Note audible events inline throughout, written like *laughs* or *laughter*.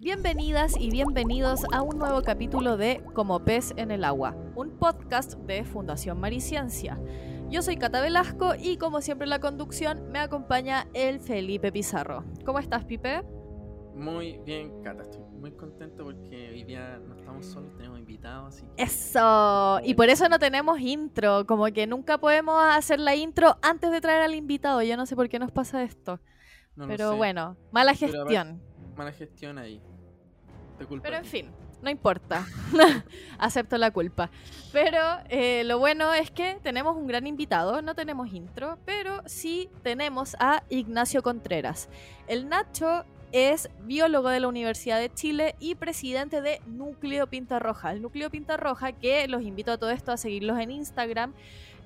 Bienvenidas y bienvenidos a un nuevo capítulo de Como pez en el agua, un podcast de Fundación Mariciencia. Yo soy Cata Velasco y como siempre en la conducción me acompaña el Felipe Pizarro. ¿Cómo estás, Pipe? Muy bien, Cata. Estoy muy contento porque hoy día no estamos solos, tenemos invitados. Así que... Eso. Y por eso no tenemos intro. Como que nunca podemos hacer la intro antes de traer al invitado. Yo no sé por qué nos pasa esto. No Pero sé. bueno, mala gestión. Mala gestión ahí. Te culpa. Pero en fin, no importa. *laughs* Acepto la culpa. Pero eh, lo bueno es que tenemos un gran invitado, no tenemos intro, pero sí tenemos a Ignacio Contreras. El Nacho es biólogo de la Universidad de Chile y presidente de Núcleo Pinta Roja. El Núcleo Pinta Roja, que los invito a todo esto a seguirlos en Instagram,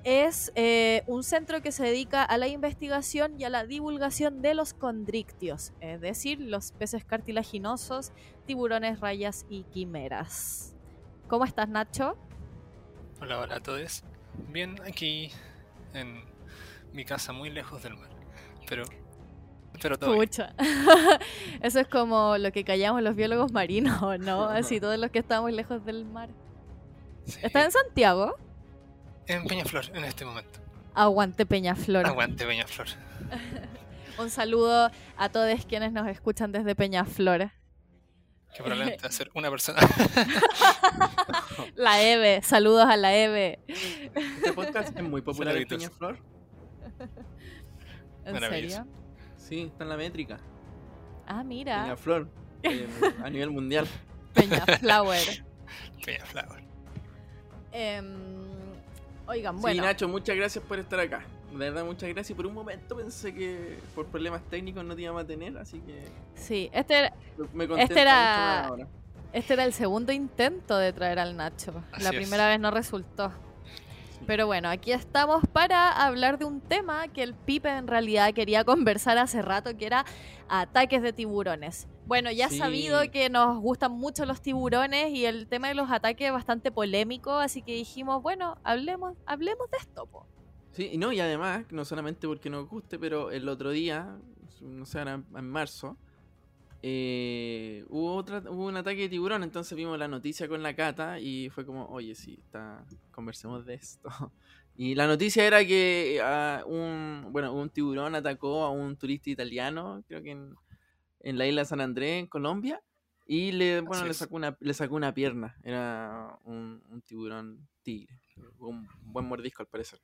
es eh, un centro que se dedica a la investigación y a la divulgación de los condrictios, es decir, los peces cartilaginosos, tiburones, rayas y quimeras. ¿Cómo estás, Nacho? Hola, hola a todos. Bien, aquí en mi casa muy lejos del mar. Pero, pero. *laughs* Eso es como lo que callamos los biólogos marinos, ¿no? *laughs* Así todos los que estamos lejos del mar. Sí. ¿Estás en Santiago? En Peñaflor en este momento. Aguante Peñaflor. Aguante Peñaflor. *laughs* Un saludo a todos quienes nos escuchan desde Peñaflor. Que probablemente va a ser una persona. La Eve, saludos a la Eve. Este podcast es muy popular en. Peñaflor. ¿En serio? Sí, está en la métrica. Ah, mira. Peñaflor. eh, a nivel mundial. Peñaflower. *laughs* Peñaflor. Em, oigan, Sí, bueno. Nacho, muchas gracias por estar acá. De verdad, muchas gracias. Y por un momento pensé que por problemas técnicos no te íbamos a tener, así que Sí, este era, me Este era- mucho más ahora. este era el segundo intento de traer al Nacho. La es. primera vez no resultó. Pero bueno, aquí estamos para hablar de un tema que el Pipe en realidad quería conversar hace rato, que era ataques de tiburones. Bueno, ya Sí. sabido que nos gustan mucho los tiburones y el tema de los ataques es bastante polémico, así que dijimos, bueno, hablemos, hablemos de esto. po. Sí, y no, y además, no solamente porque nos guste, pero el otro día, no sé, ahora en marzo, eh, hubo, otra, hubo un ataque de tiburón, entonces vimos la noticia con la cata y fue como, oye, sí, está, conversemos de esto. *laughs* Y la noticia era que ah, un, bueno, un tiburón atacó a un turista italiano, creo que en, en la isla de San Andrés, en Colombia, y le, bueno, le sacó, una, le sacó una pierna. Era un, un tiburón tigre. Un buen mordisco al parecer.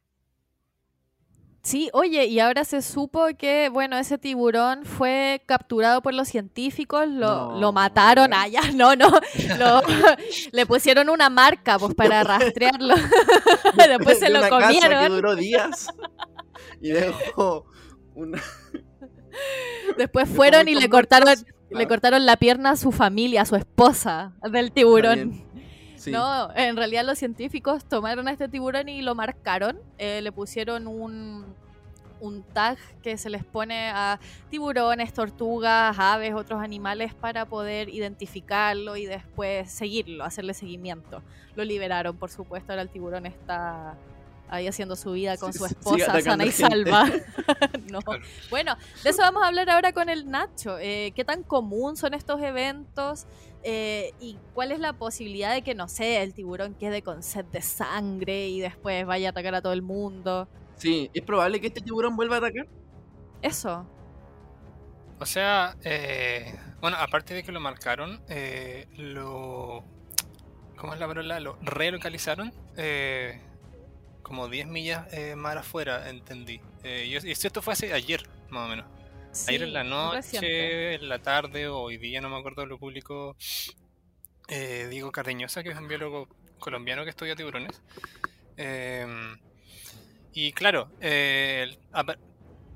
Sí, oye, y ahora se supo que, bueno, ese tiburón fue capturado por los científicos, lo, No, lo mataron, ¿verdad? ah, no, no, lo- *laughs* le pusieron una marca, pues, para *laughs* rastrearlo, *laughs* después se de lo una casa que comieron, duró días y dejó una. Después fueron y le cortaron, le cortaron la pierna a su familia, a su esposa del tiburón. sí. No, en realidad los científicos tomaron a este tiburón y lo marcaron. eh, le pusieron un, un tag que se les pone a tiburones, tortugas, aves, otros animales para poder identificarlo y después seguirlo, hacerle seguimiento. Lo liberaron, por supuesto. Ahora el tiburón está ahí haciendo su vida con Sí, su esposa sana y salva. *laughs* *laughs* No. Claro. Bueno, de eso vamos a hablar ahora con el Nacho. Eh, ¿Qué tan común son estos eventos? Eh, ¿Y cuál es la posibilidad de que, no sé, el tiburón quede con sed de sangre y después vaya a atacar a todo el mundo? Sí, es probable que este tiburón vuelva a atacar. Eso. O sea, eh, bueno, aparte de que lo marcaron, eh, lo. ¿Cómo es la palabra? Lo relocalizaron. eh, como 10 millas eh, más afuera, entendí. Eh, y y esto fue hace ayer, más o menos. Ayer en la noche, reciente. en la tarde o hoy día, no me acuerdo, lo publicó eh, Diego Cardeñosa, que es un biólogo colombiano que estudia tiburones. Em, y claro, eh,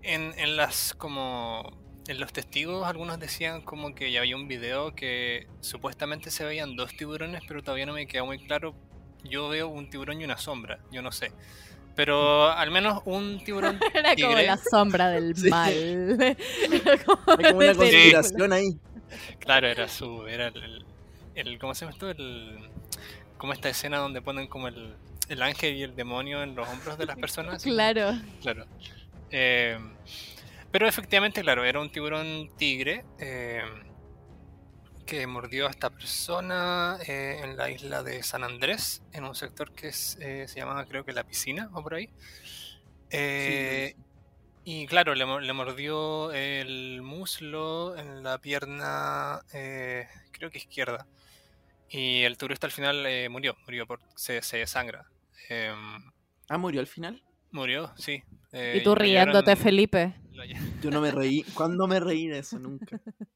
en, en las como en los testigos algunos decían como que ya había un video que supuestamente se veían dos tiburones, pero todavía no me queda muy claro. Yo veo un tiburón y una sombra, yo no sé. Pero al menos un tiburón *laughs* Era como tigre. la sombra del *laughs* Sí. mal. Era *laughs* como Hay como una conspiración ahí. Claro, era su. Era el, el, el- ¿Cómo se llama esto? El, como esta escena donde ponen como el, el ángel y el demonio en los hombros de las personas. Claro. Claro. Eh, pero efectivamente, claro, era un tiburón tigre. eh, que mordió a esta persona eh, en la isla de San Andrés, en un sector que es, eh, se llamaba creo que la piscina o por ahí. Eh, y claro, le, le mordió el muslo en la pierna, eh, creo que izquierda. Y el turista al final eh, murió, murió por se, se desangra. Em, Ah, murió al final. murió, sí. eh, y tú lo riéndote, llevaron- Felipe. Yo no me reí. ¿Cuándo me reí de eso? Nunca. *laughs*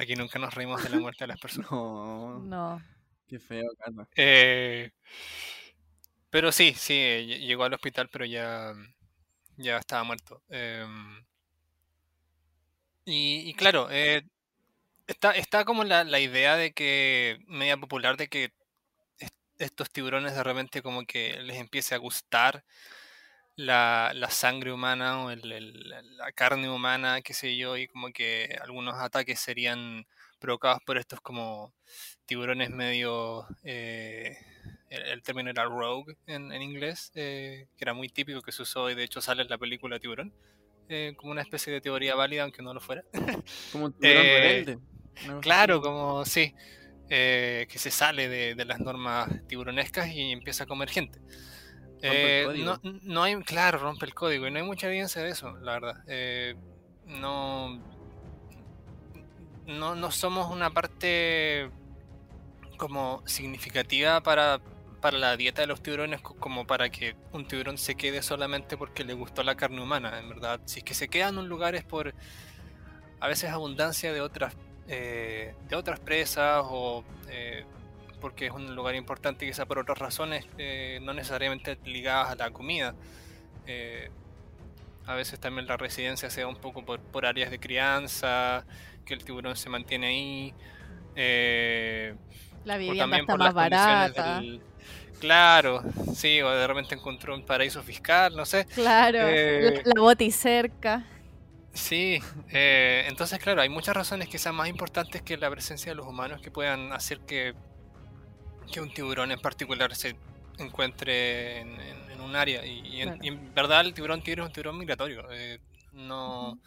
Aquí nunca nos reímos de la muerte de las *laughs* personas. No. No. Qué feo, Cata. Eh, pero sí, sí, eh, lle- llegó al hospital, pero ya, ya estaba muerto. Em, y, y claro, eh, está, está como la, la idea de que, media popular, de que est- estos tiburones de repente como que les empiece a gustar la, la sangre humana o el- el- la carne humana, qué sé yo, y como que algunos ataques serían provocados por estos como tiburones medio... eh, el, el término era rogue en, en inglés, eh, que era muy típico que se usó y de hecho sale en la película Tiburón, eh, como una especie de teoría válida aunque no lo fuera. *laughs* Como un tiburón Eh, rebelde. Claro, como sí, que se sale de, de las normas tiburonescas y empieza a comer gente. Eh, no, no hay, claro, rompe el código y no hay mucha evidencia de eso, la verdad. Eh, no, no, no somos una parte como significativa para, para la dieta de los tiburones co- como para que un tiburón se quede solamente porque le gustó la carne humana, en verdad. Si es que se queda en un lugar es por a veces abundancia de otras eh, de otras presas o eh, porque es un lugar importante quizá por otras razones eh, no necesariamente ligadas a la comida. Eh, a veces también la residencia se da un poco por, por áreas de crianza, que el tiburón se mantiene ahí. eh, La vivienda también está por más barata. del- Claro, sí, o de repente encontró un paraíso fiscal, no sé. Claro. Eh, La, la boti cerca. Sí, eh, entonces claro, hay muchas razones que sean más importantes que la presencia de los humanos que puedan hacer que, que un tiburón en particular se encuentre en, en- en un área. Y, y en, Claro. y en verdad el tiburón tigre es un tiburón migratorio. eh, no,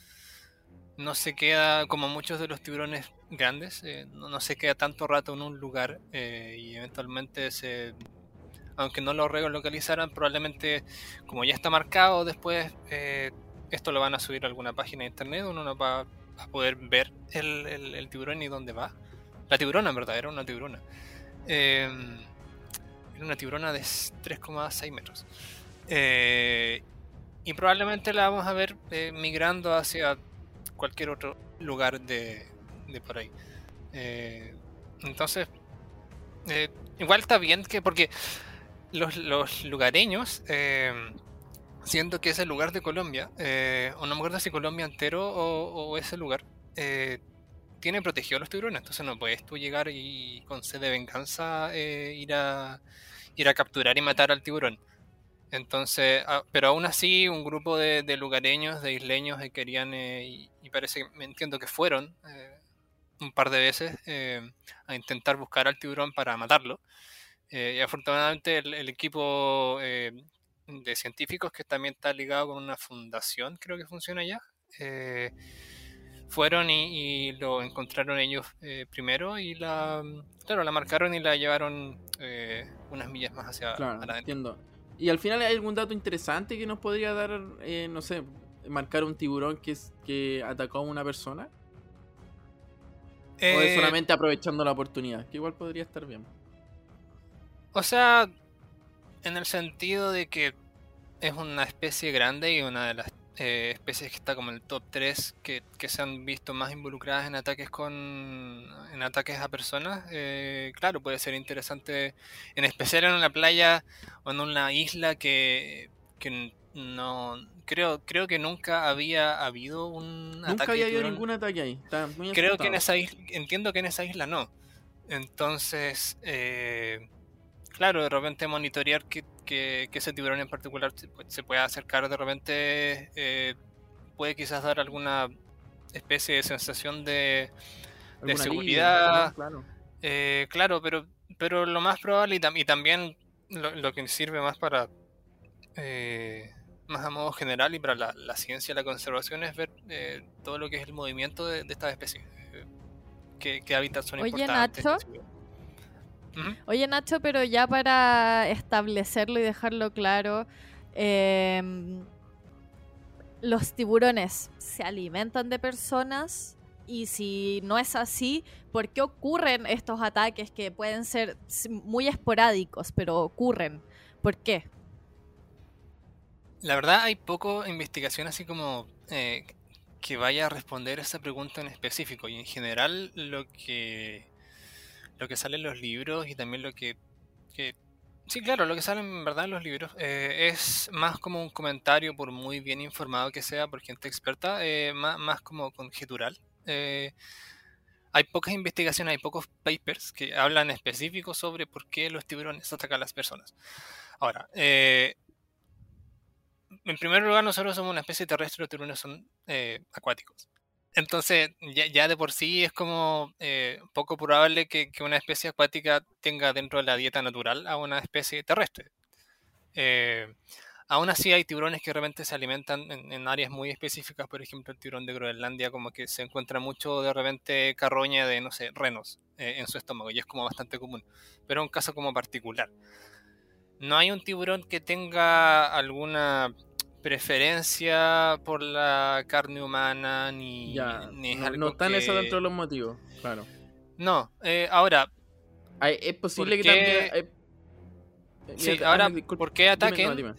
no se queda como muchos de los tiburones grandes, eh, no, no se queda tanto rato en un lugar eh, y eventualmente se... Aunque no lo relocalizaran, probablemente como ya está marcado después... eh, esto lo van a subir a alguna página de internet, uno no va a poder ver el, el- el tiburón y dónde va. La tiburona, en verdad, era una tiburona. Eh, una tiburona de 3,6 metros. Eh, y probablemente la vamos a ver eh, migrando hacia cualquier otro lugar de, por ahí. Eh, entonces, igual está bien que, porque los, lugareños, eh, siendo que ese lugar de Colombia, o no me acuerdo si Colombia entero o, o ese lugar, tiene protegido a los tiburones. Entonces no puedes tú llegar y con sed de venganza eh, ir, a, ir a capturar y matar al tiburón. Entonces, ah, pero aún así, un grupo de, lugareños, de isleños, eh, querían, eh, y, parece que me entiendo que fueron un par de veces a intentar buscar al tiburón para matarlo. Y afortunadamente el, el equipo de científicos que también está ligado con una fundación, creo que funciona eh, fueron y, y lo encontraron ellos eh, primero y la, claro, la marcaron y la llevaron eh, unas millas más hacia Claro, entiendo. Y al final hay algún dato interesante que nos podría dar, eh, no sé, marcar un tiburón que, es, que atacó a una persona. o es Eh, solamente aprovechando la oportunidad, que igual podría estar bien. O sea, en el sentido de que es una especie grande y una de las eh, especies que está como en el top 3 que, que se han visto más involucradas en ataques con en ataques a personas, eh, claro, puede ser interesante, en especial en una playa o en una isla que, que no creo creo que nunca había habido un Nunca ataque había habido ningún ataque ahí. Está muy Creo que en esa isla, entiendo que en esa isla no. Entonces, eh, claro, de repente monitorear que, que- que ese tiburón en particular se, pu- se pueda acercar de repente eh, puede quizás dar alguna especie de sensación de, seguridad. Claro. eh, claro, pero, pero lo más probable y, tam- y también lo, lo que sirve más para, eh, más a modo general y para la, la ciencia y la conservación es ver eh, todo lo que es el movimiento de, de estas especies. eh, qué, qué hábitats son Oye, importantes. Nacho. Oye, Nacho, pero ya para establecerlo y dejarlo claro, em, los tiburones se alimentan de personas y si no es así, ¿por qué ocurren estos ataques que pueden ser muy esporádicos, pero ocurren? ¿Por qué? La verdad hay poco investigación así como eh, que vaya a responder esa pregunta en específico y en general lo que lo que sale en los libros y también lo que, que- sí claro lo que sale en verdad en los libros eh, es más como un comentario por muy bien informado que sea por gente experta eh, más, más como conjetural Eh, hay pocas investigaciones hay pocos papers que hablan específicos sobre por qué los tiburones atacan a las personas ahora en primer lugar, nosotros somos una especie terrestre, los tiburones son acuáticos. Entonces, ya, de por sí es como eh, poco probable que, una especie acuática tenga dentro de la dieta natural a una especie terrestre. Eh, aún así, hay tiburones que realmente se alimentan en, en áreas muy específicas, por ejemplo, el tiburón de Groenlandia, como que se encuentra mucho de repente carroña de, no sé, renos eh, en su estómago, y es como bastante común, pero un caso como particular. No hay un tiburón que tenga alguna preferencia por la carne humana ni, Ya, ni es no, algo no están que... esos dentro de los motivos, claro. No, eh, ahora, es posible ¿Por que qué? también... eh, sí, mira, ahora, ah, disculpa, ¿por qué dime, ataquen? no, dime.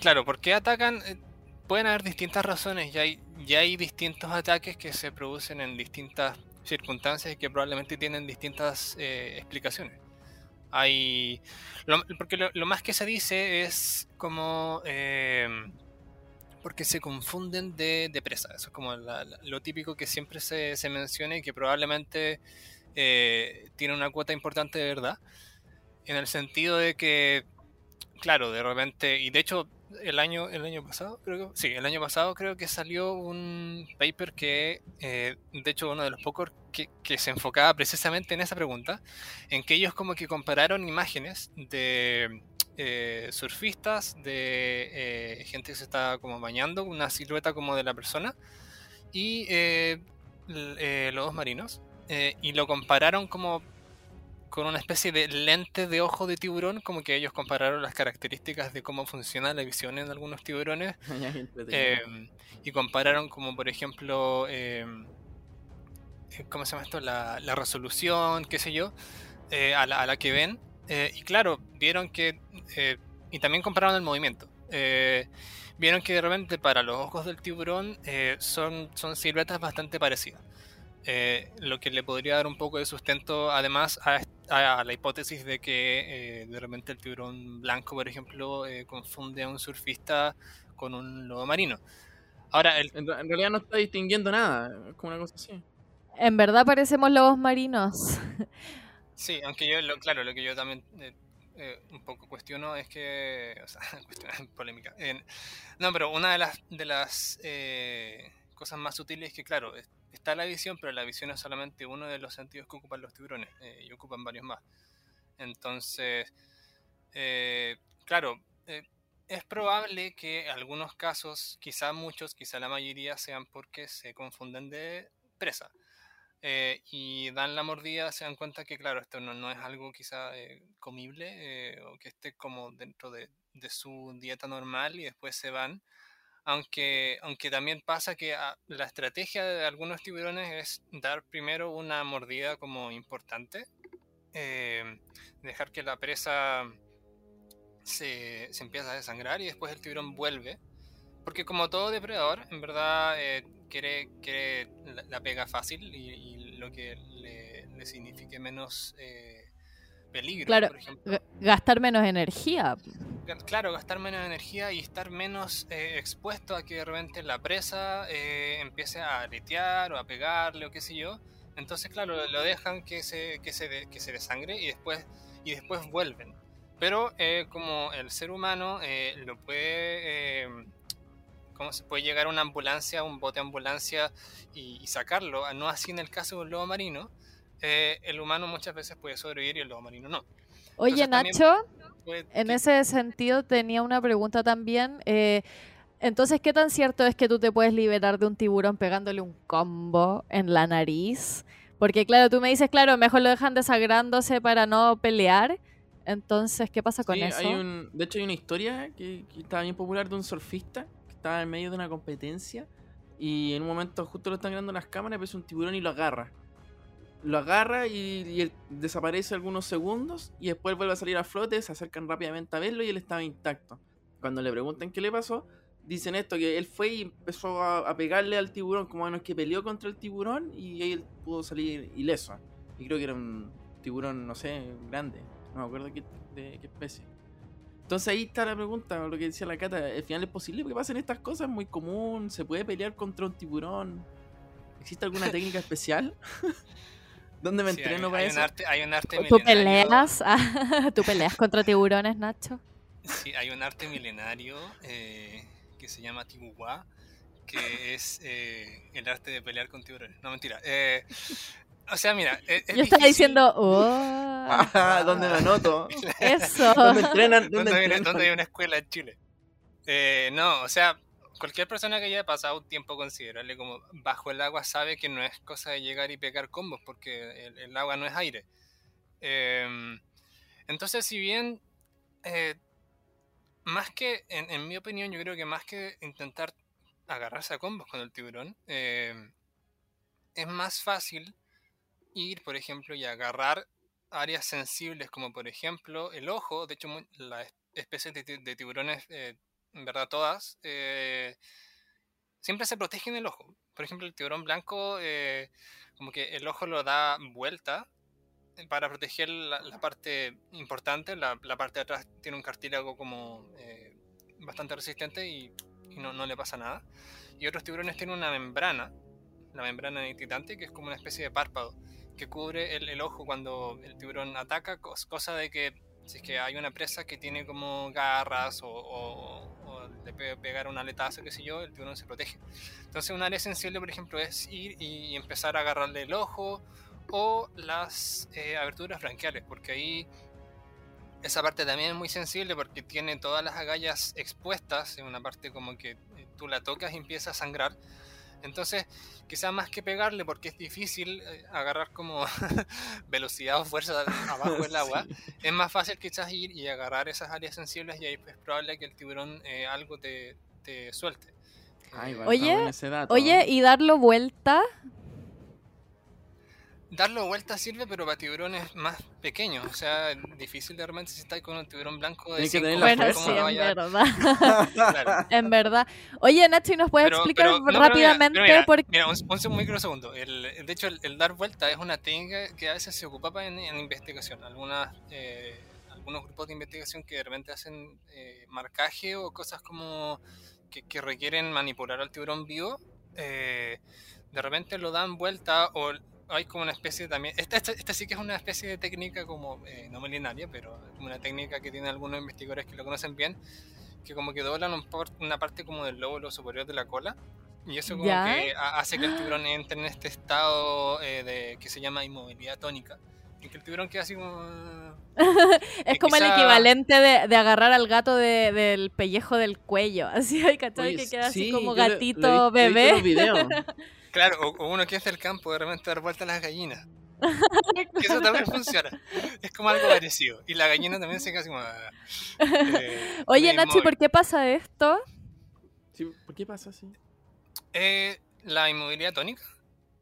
Claro, ¿por qué atacan? Eh, Pueden haber distintas razones, ya hay, ya hay distintos ataques que se producen en distintas circunstancias y que probablemente tienen distintas eh, explicaciones. Hay. porque lo, más que se dice es como. eh, porque se confunden de, de presa. Eso es como lo típico que siempre se, se menciona y que probablemente eh, tiene una cuota importante de verdad. En el sentido de que, claro, de repente. Y de hecho, el año, el año pasado, creo que. Sí, el año pasado creo que salió un paper que. eh, de hecho, uno de los pocos que, que se enfocaba precisamente en esa pregunta en que ellos como que compararon imágenes de eh, surfistas, de eh, gente que se estaba como bañando, una silueta como de la persona, y l- eh, lobos marinos, y lo compararon como con una especie de lente de ojo de tiburón, como que ellos compararon las características de cómo funciona la visión en algunos tiburones *laughs* eh, y compararon como por ejemplo eh, eh, ¿cómo se llama esto? La, la resolución, qué sé yo, eh, a, la, a la que ven. y claro, vieron que... y también compararon el movimiento. vieron que de repente para los ojos del tiburón son, son siluetas bastante parecidas. Eh, lo que le podría dar un poco de sustento además a, a- a la hipótesis de que eh, de repente el tiburón blanco, por ejemplo, eh, confunde a un surfista con un lobo marino. Ahora, el, En, realidad no está distinguiendo nada, es como una cosa así. En verdad parecemos lobos marinos. *laughs* sí, aunque yo, lo, claro, lo que yo también eh, eh, un poco cuestiono es que, o sea, *laughs* cuestiono, *laughs* polémica. No, pero una de las, de las eh, cosas más sutiles es que, claro, es- está la visión, pero la visión es solamente uno de los sentidos que ocupan los tiburones eh, y ocupan varios más. Entonces, eh, claro, eh, es probable que algunos casos, quizá muchos, quizá la mayoría, sean porque se confunden de presa. eh, y dan la mordida, se dan cuenta que, claro, esto no, no es algo quizá comible o que esté como dentro de, de su dieta normal y después se van. Aunque, aunque también pasa que ah, la estrategia de algunos tiburones es dar primero una mordida como importante, eh, dejar que la presa se, se empieza a desangrar y después el tiburón vuelve. Porque como todo depredador, en verdad eh, quiere, quiere la, pega fácil y, y lo que le, le signifique menos eh, peligro, Claro. por ejemplo. Gastar menos energía. Claro, gastar menos energía y estar menos eh, expuesto a que de repente la presa eh, empiece a aletear o a pegarle o qué sé yo. Entonces, claro, lo dejan que se, que se, de- que se desangre y después, y después vuelven. Pero eh, como el ser humano lo puede... ¿Cómo se puede llegar a una ambulancia, un bote de ambulancia y, y sacarlo? No así en el caso del lobo marino. Eh, el humano muchas veces puede sobrevivir y el lobo marino no. Oye, Entonces, Nacho, Puede- en ese sentido tenía una pregunta también. eh, entonces, ¿qué tan cierto es que tú te puedes liberar de un tiburón pegándole un combo en la nariz? Porque claro, tú me dices, claro, mejor lo dejan desagrándose para no pelear. Entonces, ¿qué pasa con Sí, eso? hay un, de hecho, hay una historia que, que estaba bien popular de un surfista que estaba en medio de una competencia y en un momento justo lo están grabando las cámaras, ves un tiburón y lo agarra. Lo agarra y, desaparece algunos segundos y después vuelve a salir a flote, se acercan rápidamente a verlo y él estaba intacto. Cuando le preguntan qué le pasó, dicen esto, que él fue y empezó a, a pegarle al tiburón, como bueno, es que peleó contra el tiburón y ahí él pudo salir ileso. Y creo que era un tiburón, no sé, grande. No me acuerdo qué, de qué especie. Entonces ahí está la pregunta, lo que decía la Cata. ¿Al final es posible que pasen estas cosas? ¿Es muy común? ¿Se puede pelear contra un tiburón? ¿Existe alguna técnica especial? *laughs* ¿Dónde me Sí, hay, entreno hay para un eso? arte, hay un arte ¿Tú milenario. peleas? *laughs* ¿Tú peleas contra tiburones, Nacho? Sí, hay un arte milenario eh, que se llama Tiguá, que es eh, el arte de pelear con tiburones. No, mentira. eh, o sea, mira, es, es Yo estaba difícil- diciendo, *laughs* oh, Ah, ¿Dónde me anoto? eso. ¿Dónde entrenan? ¿Dónde ¿Dónde hay, entrenan? dónde hay una escuela en Chile? Eh, no, o sea, cualquier persona que haya pasado un tiempo considerable como bajo el agua sabe que no es cosa de llegar y pegar combos porque el, agua no es aire. Em, entonces, si bien, eh, más que, en, mi opinión, yo creo que más que intentar agarrarse a combos con el tiburón, em, es más fácil ir, por ejemplo, y agarrar áreas sensibles como por ejemplo el ojo, de hecho las especies de tiburones, eh, en verdad todas, eh, siempre se protegen el ojo. Por ejemplo, el tiburón blanco, eh, como que el ojo lo da vuelta eh, para proteger la, la parte importante, la, la parte de atrás tiene un cartílago como eh, bastante resistente y, y no, no le pasa nada. Y otros tiburones tienen una membrana, la membrana nitritante, que es como una especie de párpado que cubre el, el ojo cuando el tiburón ataca, cos- cosa de que si es que hay una presa que tiene como garras o- o le puede pegar un aletazo, qué sé yo, el tiburón se protege. Entonces un área sensible, por ejemplo, es ir y empezar a agarrarle el ojo o las eh, aberturas branquiales, porque ahí esa parte también es muy sensible porque tiene todas las agallas expuestas, en una parte como que eh, tú la tocas y empieza a sangrar. Entonces, quizás más que pegarle, porque es difícil eh, agarrar como *laughs* velocidad o fuerza abajo del *laughs* agua, Sí. es más fácil quizás ir y agarrar esas áreas sensibles y ahí es probable que el tiburón eh, algo te, te suelte. Eh, Oye. Oye, y darlo vuelta. Darlo vuelta sirve, pero para tiburones más pequeños. O sea, difícil de repente si estáis con un tiburón blanco de Tienes que 5 tener la Bueno, sí, ¿cómo lo en verdad. Claro. *laughs* en verdad. Oye, Nacho, ¿y nos puedes Pero- explicar pero- no, pero mira, rápidamente pero mira, por Mira, un, un microsegundo. El, de hecho, el, el dar vuelta es una técnica que a veces se ocupaba en, en investigación. Algunas, eh, algunos grupos de investigación que de repente hacen eh, marcaje o cosas como que, que requieren manipular al tiburón vivo, eh, de repente lo dan vuelta o hay como una especie también. Esta, esta, esta sí que es una especie de técnica como, eh, no milenaria, pero como una técnica que tienen algunos investigadores que lo conocen bien, que como que doblan un por- una parte como del lóbulo superior de la cola. Y eso como Ya. que ha- hace que el tiburón entre en este estado eh, de, que se llama inmovilidad tónica. En que el tiburón queda así como... *laughs* Es que como el quizá- equivalente de, de agarrar al gato de- del pellejo del cuello. *laughs* Así, hay ¿cachai? Oye, que queda así sí, como yo lo- lo gatito bebé. videos. *laughs* Claro, o, o uno que es del campo de repente dar vuelta a las gallinas. *laughs* Que Eso también funciona. Es como algo parecido. Y la gallina también se así como... eh, Oye, medio Nacho, ¿y inmóvil. por qué pasa esto? Sí, ¿Por qué pasa así? Eh, la inmovilidad tónica.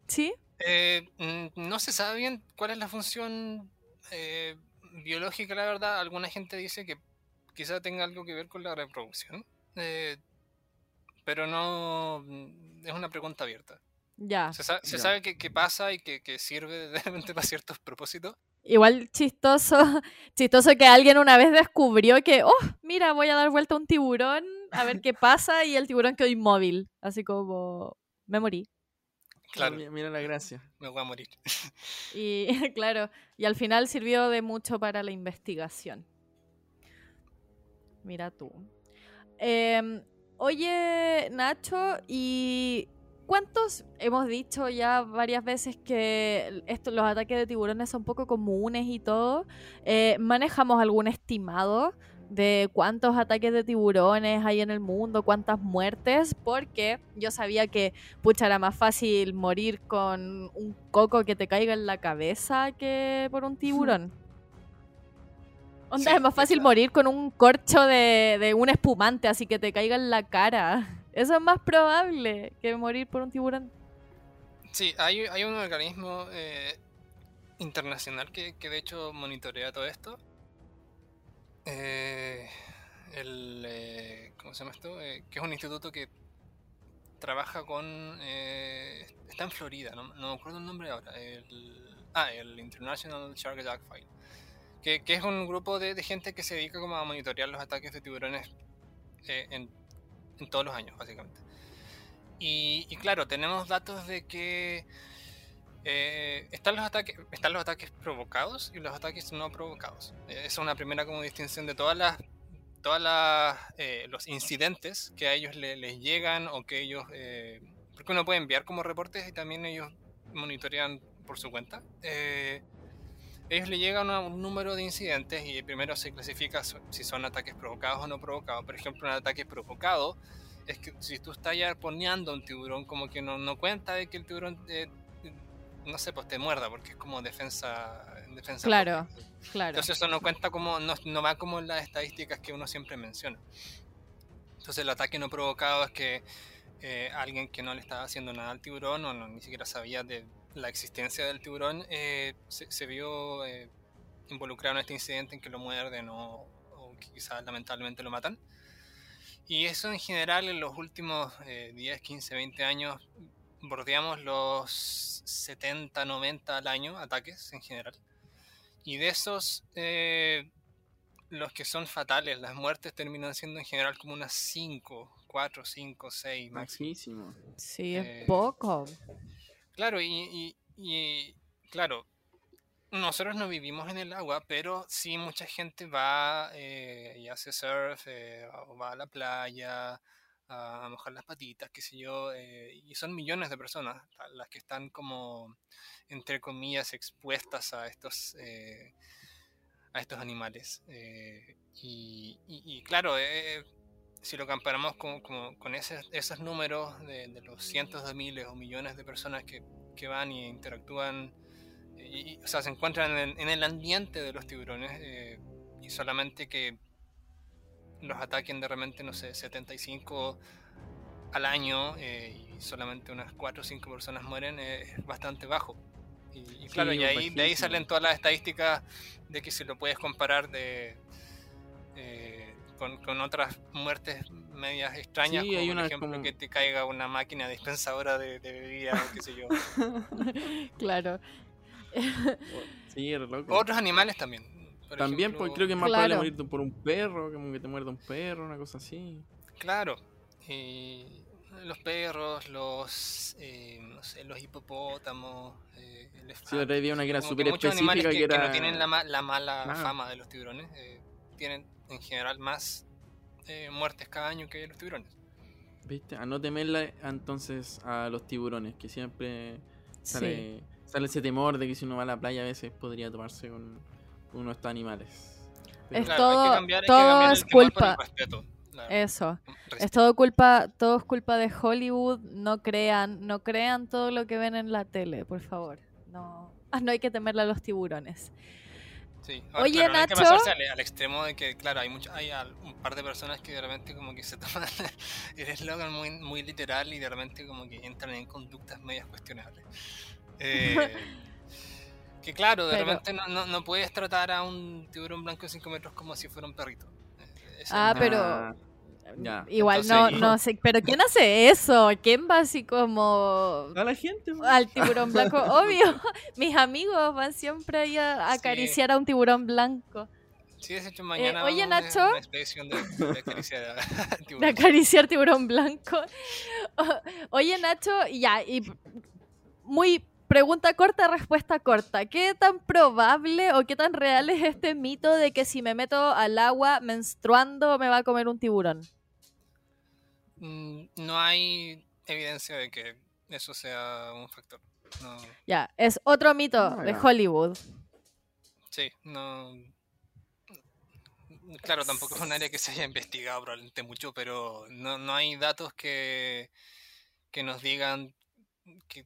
¿Sí? Eh, mm, no se sabe bien cuál es la función eh, biológica, la verdad. Alguna gente dice que quizá tenga algo que ver con la reproducción. eh, pero no... mm, Es una pregunta abierta. Ya. Se, sa- se Ya. sabe que, que pasa y que, que sirve *laughs* de repente para ciertos propósitos. Igual chistoso, *laughs* chistoso que alguien una vez descubrió que, oh, mira, voy a dar vuelta a un tiburón a ver qué pasa y el tiburón quedó inmóvil, así como me morí. Claro, Mira, mira la gracia. me voy a morir. *laughs* Y claro, y al final sirvió de mucho para la investigación. Mira tú. Em, oye, Nacho, ¿y cuántos hemos dicho ya varias veces que esto, los ataques de tiburones son poco comunes y todo? Eh, ¿Manejamos algún estimado de cuántos ataques de tiburones hay en el mundo, cuántas muertes, porque yo sabía que, pucha, era más fácil morir con un coco que te caiga en la cabeza que por un tiburón. Onda, Sí, es más fácil morir con un corcho de, de un espumante, así que te caiga en la cara. Eso es más probable que morir por un tiburón. Sí, hay, hay un organismo eh, internacional que, que de hecho monitorea todo esto. Eh, el, eh, ¿Cómo se llama esto? Eh, que es un instituto que trabaja con... está en Florida, no, me acuerdo el nombre ahora. El, ah, el International Shark Attack File. Que, es un grupo de, gente que se dedica como a monitorear los ataques de tiburones en todos los años, básicamente. Y, y claro, tenemos datos de que eh, están, los ataques, están los ataques provocados y los ataques no provocados. Eh, es una primera como distinción de todas las todas las eh, los incidentes que a ellos le- les llegan o que ellos eh, porque uno puede enviar como reportes y también ellos monitorean por su cuenta Eh, ellos le llegan a un número de incidentes y primero se clasifica si son ataques provocados o no provocados por ejemplo un ataque provocado es que si tú estás ya arponeando a un tiburón como que no, no cuenta de que el tiburón eh, no sé pues te muerda porque es como defensa defensa Claro, propia. claro. Entonces eso no cuenta como, no, no va como en las estadísticas que uno siempre menciona. Entonces el ataque no provocado es que eh, alguien que no le estaba haciendo nada al tiburón o no, ni siquiera sabía de la existencia del tiburón eh, se, se vio eh, involucrado en este incidente en que lo muerden o, o quizás lamentablemente lo matan. Y eso en general en los últimos eh, 10, 15, 20 años bordeamos los 70, 90 al año ataques en general. Y de esos, eh, los que son fatales, las muertes terminan siendo en general como unas 5, 4, 5, 6 máximo. Sí, es eh, poco. Claro, y, y- claro, nosotros no vivimos en el agua, pero sí mucha gente va eh, y hace surf, eh, o va a la playa a mojar las patitas, qué sé yo, eh, y son millones de personas las que están como, entre comillas, expuestas a estos, eh, a estos animales. y, y- y claro, si lo comparamos con, con- con ese- esos números de, de los cientos de miles o millones de personas que, que van y interactúan, y, y, o sea, se encuentran en, en el ambiente de los tiburones, eh, y solamente que los ataquen de repente, no sé, 75 al año eh, y solamente unas 4 o 5 personas mueren, eh, es bastante bajo. Y, y claro, Sí, y ahí, de ahí salen todas las estadísticas de que si lo puedes comparar de, eh, con, con otras muertes medias extrañas, Sí, como hay por ejemplo como- que te caiga una máquina dispensadora de, de bebida o qué sé yo. *laughs* claro. *laughs* Sí, loco. Otros animales también. por También ejemplo, pues, creo que es más Claro. probable morirte por un perro, como que te muerda un perro, una cosa así. Claro. y los perros, los, eh, no sé, los hipopótamos, eh, elefantes. Sí, otra una que era súper específica que, que que era... no tienen la, ma- la mala fama de los tiburones, eh, tienen en general más eh, muertes cada año que los tiburones. ¿Viste? A no temerla entonces a los tiburones, que siempre Sí. sale, sale ese temor de que si uno va a la playa a veces podría tomarse con uno de estos animales. Pero- Es Claro, hay que todo- cambiar- hay que todo es culpa. respeto, Eso. respeto. Es todo culpa, todo es culpa de Hollywood. No crean, no crean todo lo que ven en la tele, por favor. No, ah, *laughs* no hay que temerle a los tiburones. Sí. Ahora, Oye, claro, no hay que Nacho. pasarse al, al extremo de que, claro, hay mucho, hay al- un par de personas que de repente como que se *laughs* toman el eslogan muy, muy literal y de repente como que entran en conductas medias cuestionables. Eh, *laughs* que claro, de Pero- repente no, no, no puedes tratar a un tiburón blanco de 5 metros como si fuera un perrito. Eh, eso Ah, no- pero ya. igual Entonces- no, no sé. Pero ¿quién hace eso? ¿Quién va así como A la gente, al tiburón *laughs* blanco? Obvio, *laughs* mis amigos van siempre ahí a Sí. acariciar a un tiburón blanco. Sí, de hecho mañana oye, vamos a Nacho. una expedición de, de caricia *laughs* de De acariciar tiburón blanco. Oye, Nacho, ya, y muy pregunta corta, respuesta corta. ¿Qué tan probable o qué tan real es este mito de que si me meto al agua menstruando me va a comer un tiburón? Mm, No hay evidencia de que eso sea un factor. No, Ya, es otro mito Ah, de. Hollywood. sí, no. claro, tampoco es un área que se haya investigado probablemente mucho, pero no, no hay datos que, que nos digan que,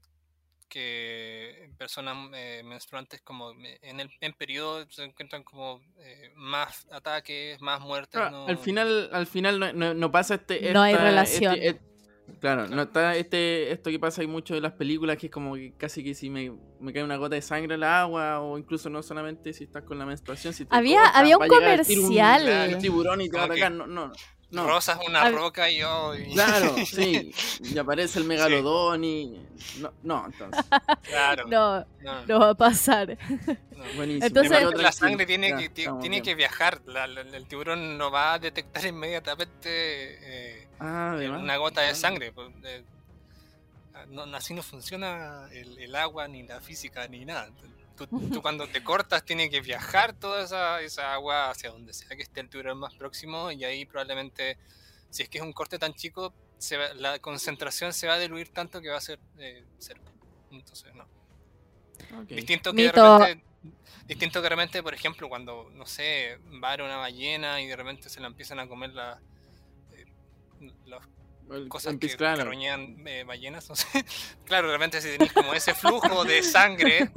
que personas eh, menstruantes como en el en periodo se encuentran como eh, más ataques, más muertes. No- Al final, al final no, no- no pasa este. No hay relación. este- et- claro, no está este esto que pasa hay mucho en las películas que es como que casi que si me, me cae una gota de sangre al agua o incluso no solamente si estás con la menstruación. Si te Había- cortas, había un comercial. un tiburón y te va a atacar. No, no, no. Rozas una roca y, oh, y- *laughs* Claro, sí. *laughs* Y aparece el megalodón y. No, no entonces. claro. No, no, no va a pasar. no. Buenísimo. Entonces- la sangre tiene, Ya, que, tiene que viajar. la- la- el tiburón no va a detectar inmediatamente eh, Ah, además. una gota de Ah. sangre. pues, eh, no, así no funciona el, el agua, ni la física, ni nada. Tú, tú cuando te cortas tiene que viajar toda esa, esa agua hacia donde sea que esté el tiburón más próximo y ahí probablemente, si es que es un corte tan chico, se va- la concentración se va a diluir tanto que va a ser eh, cero. Entonces, no. Distinto que Mito. de repente, distinto que de repente, por ejemplo, cuando, no sé, va a una ballena y de repente se la empiezan a comer la- eh, las El- cosas el que, roñan eh, ballenas, *laughs* no sé. claro, de repente si tenéis como ese flujo de sangre,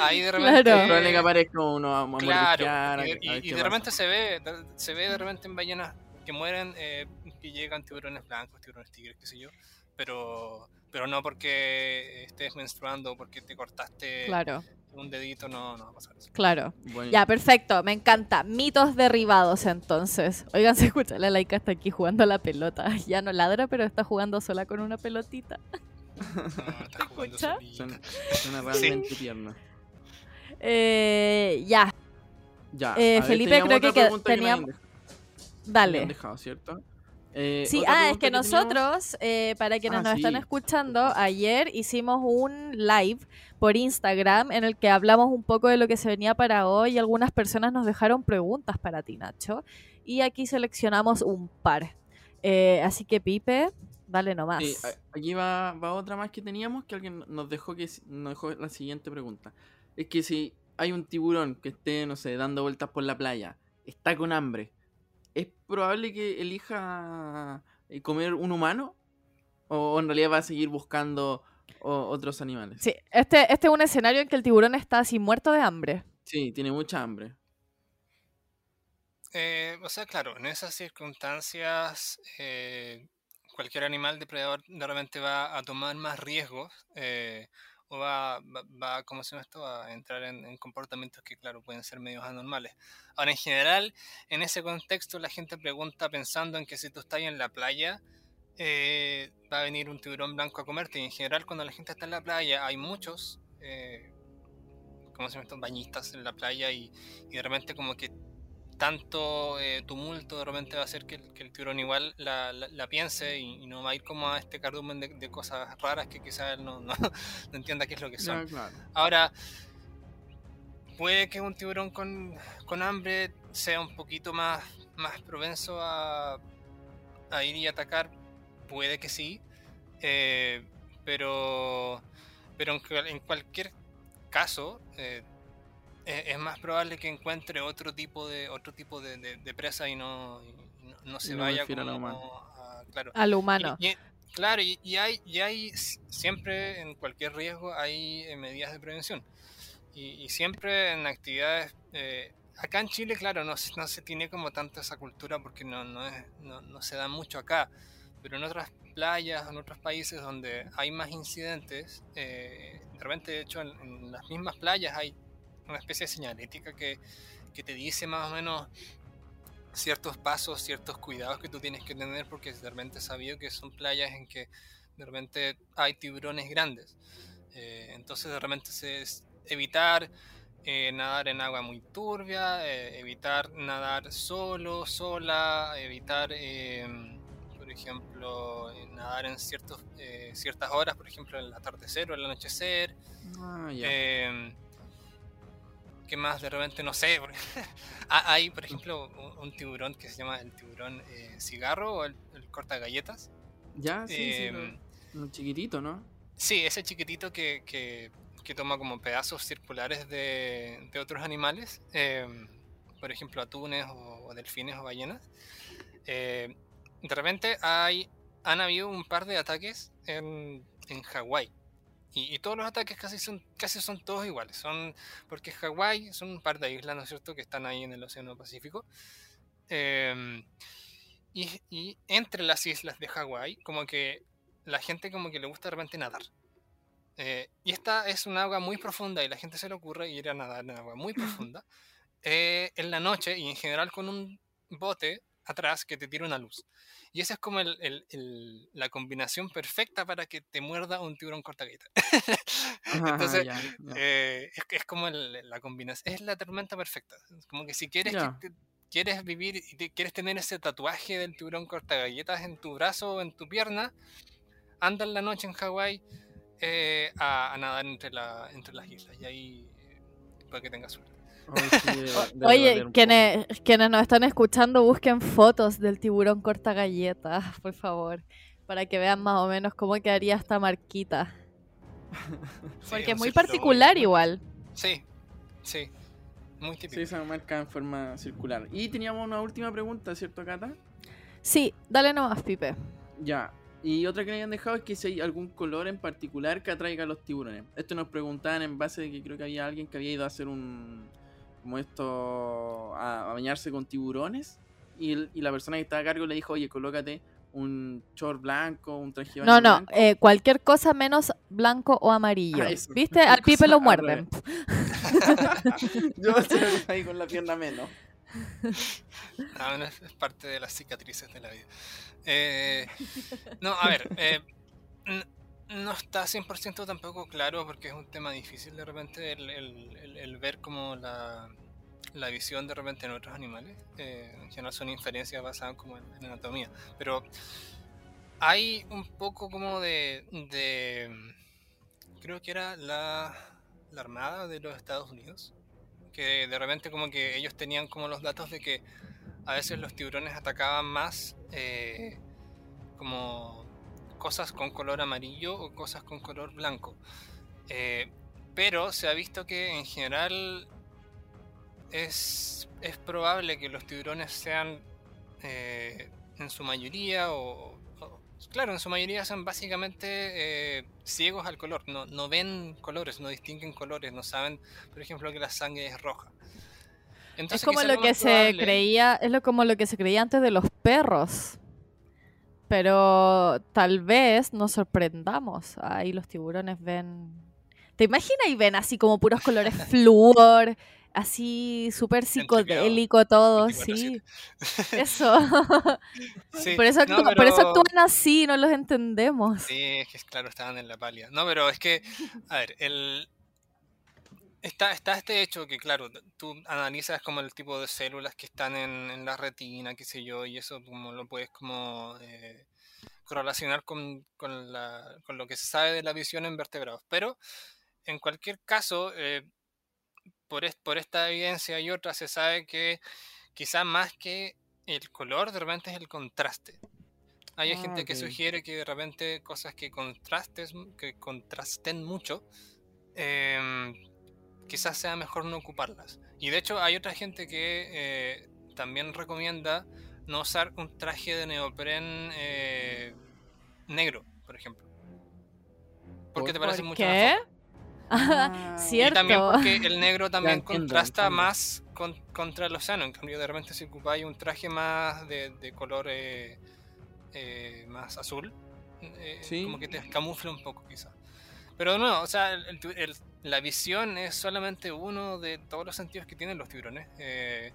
ahí de repente... Claro. Que aparezca uno Claro, y, y- y de pasa. repente se ve, se ve de repente en ballenas que mueren, eh, que llegan tiburones blancos, tiburones tigres, qué sé yo, pero, pero no porque estés menstruando, porque te cortaste Claro, un dedito, no, no va a pasar eso. claro. Bueno, Ya, perfecto, me encanta. Mitos derribados entonces. Oigan, se escucha, la laica está aquí jugando a la pelota. *laughs* Ya no ladra, pero está jugando sola con una pelotita. *laughs* No, estás jugando escucha? Suena, suena realmente tierno. Eh, ya, Ya. Eh, Felipe, creo que que teníamos- me dale. dejado, ¿cierto? Eh, Sí, ah, es que nosotros, eh, para quienes Ah, nos están sí. escuchando, ayer hicimos un live por Instagram en el que hablamos un poco de lo que se venía para hoy y algunas personas nos dejaron preguntas para ti, Nacho. Y aquí seleccionamos un par. Eh, así que, Pipe, dale nomás. Aquí va, va otra más que teníamos que alguien nos dejó que nos dejó la siguiente pregunta. Es que si hay un tiburón que esté, no sé, dando vueltas por la playa, está con hambre, ¿es probable que elija eh, comer un humano? ¿O en realidad va a seguir buscando o- otros animales? Sí, este, este es un escenario en que el tiburón está así muerto de hambre. Sí, tiene mucha hambre. Eh, o sea, claro, en esas circunstancias eh, cualquier animal depredador de repente va a tomar más riesgos eh, o va, va, ¿cómo se llama esto? a entrar en, en comportamientos que, claro, pueden ser medios anormales. Ahora, en general, en ese contexto la gente pregunta pensando en que si tú estás en la playa, eh, va a venir un tiburón blanco a comerte. Y en general, cuando la gente está en la playa, hay muchos, eh, ¿cómo se llama esto? Bañistas en la playa y, y de repente como que tanto eh, tumulto de repente va a hacer que, el- que el tiburón igual la, la- la piense y, y no va a ir como a este cardumen de, de cosas raras que quizás él no, *laughs* no, no entienda qué es lo que son. Claro. Ahora, puede que un tiburón con, con hambre sea un poquito más, más propenso a, a ir y atacar, puede que sí, eh, pero, pero en, en cualquier caso, eh, es, es más probable que encuentre otro tipo de otro tipo de, de- de presa y no, y no, no se Y no vaya como a- claro, humano. y- y- claro, y, y hay, y hay siempre en cualquier riesgo hay eh, medidas de prevención. Y, y siempre en actividades, eh, acá en Chile, claro, no, se- no se tiene como tanto esa cultura porque no, no, es, no, no se da mucho acá, pero en otras playas, en otros países donde hay más incidentes, eh, de repente, de hecho, en, en las mismas playas hay una especie de señalética que, que te dice más o menos ciertos pasos, ciertos cuidados que tú tienes que tener porque de repente he sabido que son playas en que de repente hay tiburones grandes. Eh, entonces de repente es evitar eh, nadar en agua muy turbia, eh, evitar nadar solo, sola, evitar, eh, por ejemplo, eh, nadar en ciertos, eh, ciertas horas, por ejemplo, el atardecer o el anochecer. Ah, ya. Eh, ¿Qué más? De repente, no sé. *laughs* Hay, por ejemplo, un, tiburón que se llama el tiburón eh, cigarro o el, el corta galletas. ya, sí, sí. Em, lo- lo chiquitito, ¿no? Sí, ese chiquitito que, que- que toma como pedazos circulares de, de otros animales. eh, por ejemplo, atunes o, o delfines o ballenas, eh, de repente hay, han habido un par de ataques en, en Hawái. Y, y todos los ataques casi son, casi son todos iguales. Son, porque Hawái son un par de islas, ¿no es cierto?, que están ahí en el Océano Pacífico. Em, y, y entre las islas de Hawái, como que la gente como que le gusta de repente nadar. Eh, y esta es un agua muy profunda y la gente se le ocurre ir a nadar en agua muy profunda *laughs* eh, en la noche y en general con un bote atrás que te tira una luz. Y esa es como el- el- el- la combinación perfecta para que te muerda un tiburón cortagueta. *laughs* Entonces, Ya, ya. eh, es, que es como la combinación, es la tormenta perfecta. Como que si quieres, que Ya. te- quieres vivir y te- quieres tener ese tatuaje del tiburón cortagalletas en tu brazo o en tu pierna, anda en la noche en Hawái eh, a, a nadar entre, la, entre las islas. Y ahí eh, puede que tengas suerte. Oye, quienes, quienes nos están escuchando, busquen fotos del tiburón corta galletas, *laughs* por favor, para que vean más o menos cómo quedaría esta marquita. *laughs* Porque es muy particular muy- igual. Sí, sí. Muy típico. Sí, esa marca en forma circular. Y teníamos una última pregunta, ¿cierto, Cata? Sí, dale nomás, Pipe. Ya. Y otra que me habían dejado es que si hay algún color en particular que atraiga a los tiburones. Esto nos preguntaban en base de que creo que había alguien que había ido a hacer un. Como esto. a, a bañarse con tiburones. Y, el- y la persona que estaba a cargo le dijo, oye, colócate un short blanco, un traje No, no, blanco". eh, cualquier cosa menos blanco o amarillo. Ah, eso. ¿Viste? Al Pipe lo *laughs* muerden. *laughs* Yo lo ahí con la pierna menos. Ah, bueno, es, es parte de las cicatrices de la vida. Eh, no, a ver, eh, no está 100% tampoco claro porque es un tema difícil de repente el, el- ver como la, la visión de repente en otros animales. Eh, en son inferencias basadas como en, en anatomía. Pero hay un poco como de... de creo que era la, la Armada de los Estados Unidos. Que de repente como que ellos tenían como los datos de que a veces los tiburones atacaban más eh, como cosas con color amarillo o cosas con color blanco. Eh, pero se ha visto que en general es, es probable que los tiburones sean eh, en su mayoría o, o- claro, en su mayoría son básicamente eh, ciegos al color, no, no ven colores, no distinguen colores, no saben, por ejemplo, que la sangre es roja. Es como lo que se creía, es lo como lo que se creía antes de los perros. Pero tal vez nos sorprendamos. Ahí los tiburones ven. ¿Te imaginas y ven así como puros colores *laughs* flúor? Así súper psicodélico todo, sí. 24/7. Eso. *laughs* Sí, por, eso no, actúa- por eso actúan así, no los entendemos. Sí, es que claro, estaban en la palia. No, pero es que, a ver, el... Está, está este hecho que, claro, tú analizas como el tipo de células que están en, en la retina, qué sé yo, y eso como lo puedes como eh, correlacionar con, con, la- con lo que se sabe de la visión en vertebrados. Pero, en cualquier caso, eh, por, es- por esta evidencia y otra, se sabe que quizá más que el color, de repente es el contraste. Hay Ah, gente que sugiere que de repente cosas que contrastes, que contrasten mucho, em, quizás sea mejor no ocuparlas. Y de hecho hay otra gente que eh, también recomienda no usar un traje de neopren eh, negro, por ejemplo. Porque te ¿Por parece ¿Por mucho qué? mejor. Ah, Y Cierto. también porque el negro también entiendo, contrasta entiendo. más con- contra el océano. En cambio, de repente si ocupáis un traje más de, de color eh, eh, más azul, eh, Sí. como que te camufla un poco quizás. Pero nuevo, o sea, el- la visión es solamente uno de todos los sentidos que tienen los tiburones. eh,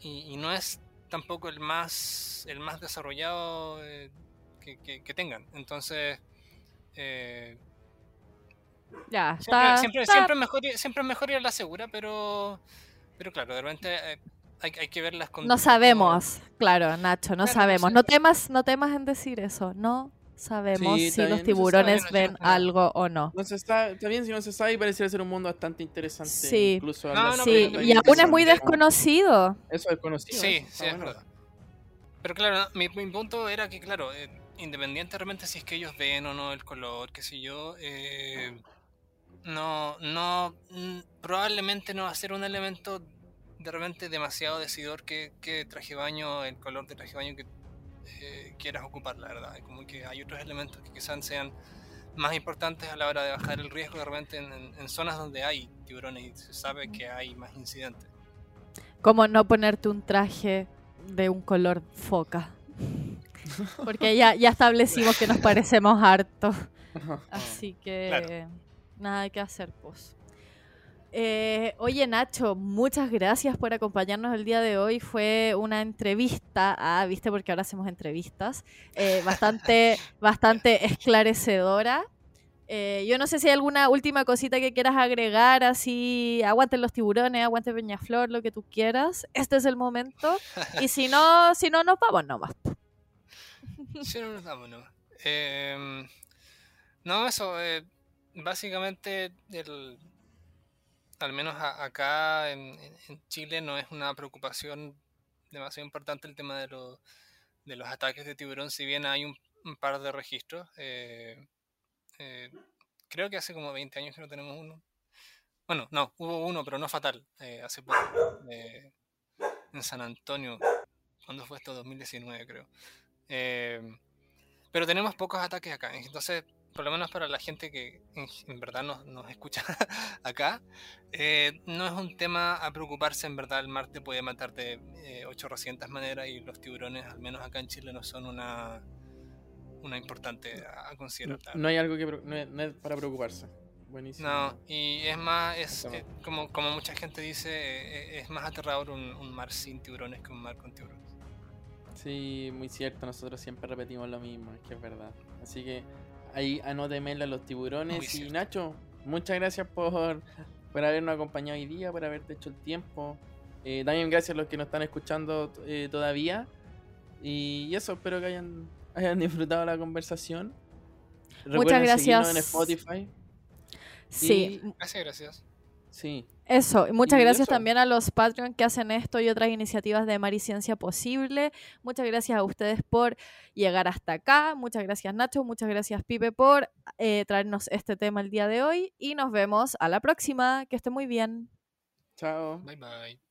y, y no es tampoco el más, el más desarrollado eh, que, que- que tengan. Entonces... eh, Ya, Siempre, está, siempre, está- siempre es mejor, ir- siempre es mejor ir a la segura, pero, pero claro, de repente eh, hay, hay que ver las No sabemos, claro, Nacho, no Claro, no sabemos. sé. No temas, no temas en decir eso. No sabemos Sí, si los no tiburones ven algo o no. No se sabe, está bien si no se sabe y pareciera ser un mundo bastante interesante. Sí. Incluso No, no, Sí, y aún es muy desconocido. Eso es conocido. Sí, sí, es bueno. verdad. Pero claro, mi, mi punto era que, claro, eh, independientemente si es que ellos ven o no el color, qué sé yo, eh, no, no, mm, probablemente no va a ser un elemento de repente demasiado decidor qué, qué traje baño, el color de traje baño que eh, quieras ocupar, la verdad. Como que hay otros elementos que quizás sean más importantes a la hora de bajar el riesgo de repente en, en- en zonas donde hay tiburones y se sabe que hay más incidentes. Como no ponerte un traje de un color foca. *laughs* Porque ya, ya establecimos que nos parecemos harto. Así que Claro. nada que hacer, pues. Eh, oye Nacho, muchas gracias por acompañarnos el día de hoy. Fue una entrevista, ah, viste, porque ahora hacemos entrevistas, eh, bastante, *laughs* bastante esclarecedora. Eh, yo no sé si hay alguna última cosita que quieras agregar, así aguanten los tiburones, aguante Peñaflor, lo que tú quieras. Este es el momento. Y si no, si no nos vamos nomás. *laughs* Sí, no nos damos, no. Em, no, eso, eh, básicamente, el, al menos a- acá en, Chile no es una preocupación demasiado importante el tema de, los de los ataques de tiburón, si bien hay un, par de registros. eh, eh, creo que hace como 20 años que no tenemos uno. Bueno, no, hubo uno, pero no fatal, eh, hace poco, en San Antonio. ¿Cuándo fue esto? 2019, creo. Pero tenemos pocos ataques acá. Entonces, por lo menos para la gente que en, verdad nos, nos escucha *laughs* acá, eh, no es un tema a preocuparse. En verdad, el mar te puede matar de eh, 800 maneras y los tiburones, al menos acá en Chile, no son una, una importante a, considerar. la No hay algo que no es, no para preocuparse. Buenísimo. no, y es más, es, eh, como, como mucha gente dice, eh, es más aterrador un, un mar sin tiburones que un mar con tiburones. Sí, muy cierto. Nosotros siempre repetimos lo mismo, es que es verdad. Así que ahí anótemela a los Muy tiburones. Y cierto. Nacho, muchas gracias por, por habernos acompañado hoy día, por haberte hecho el tiempo. Eh, también gracias a los que nos están escuchando eh, todavía. Y eso, espero que hayan, hayan disfrutado la conversación. Recuerden gracias. seguirnos en Spotify. Sí, Gracias, gracias. Sí, Eso, y muchas Y gracias eso. también a los Patreon que hacen esto y otras iniciativas de Mar y Ciencia Posible. Muchas gracias a ustedes por llegar hasta acá. Muchas gracias Nacho, muchas gracias Pipe por eh, traernos este tema el día de hoy y nos vemos a la próxima. Que esté muy bien. chao. Bye bye.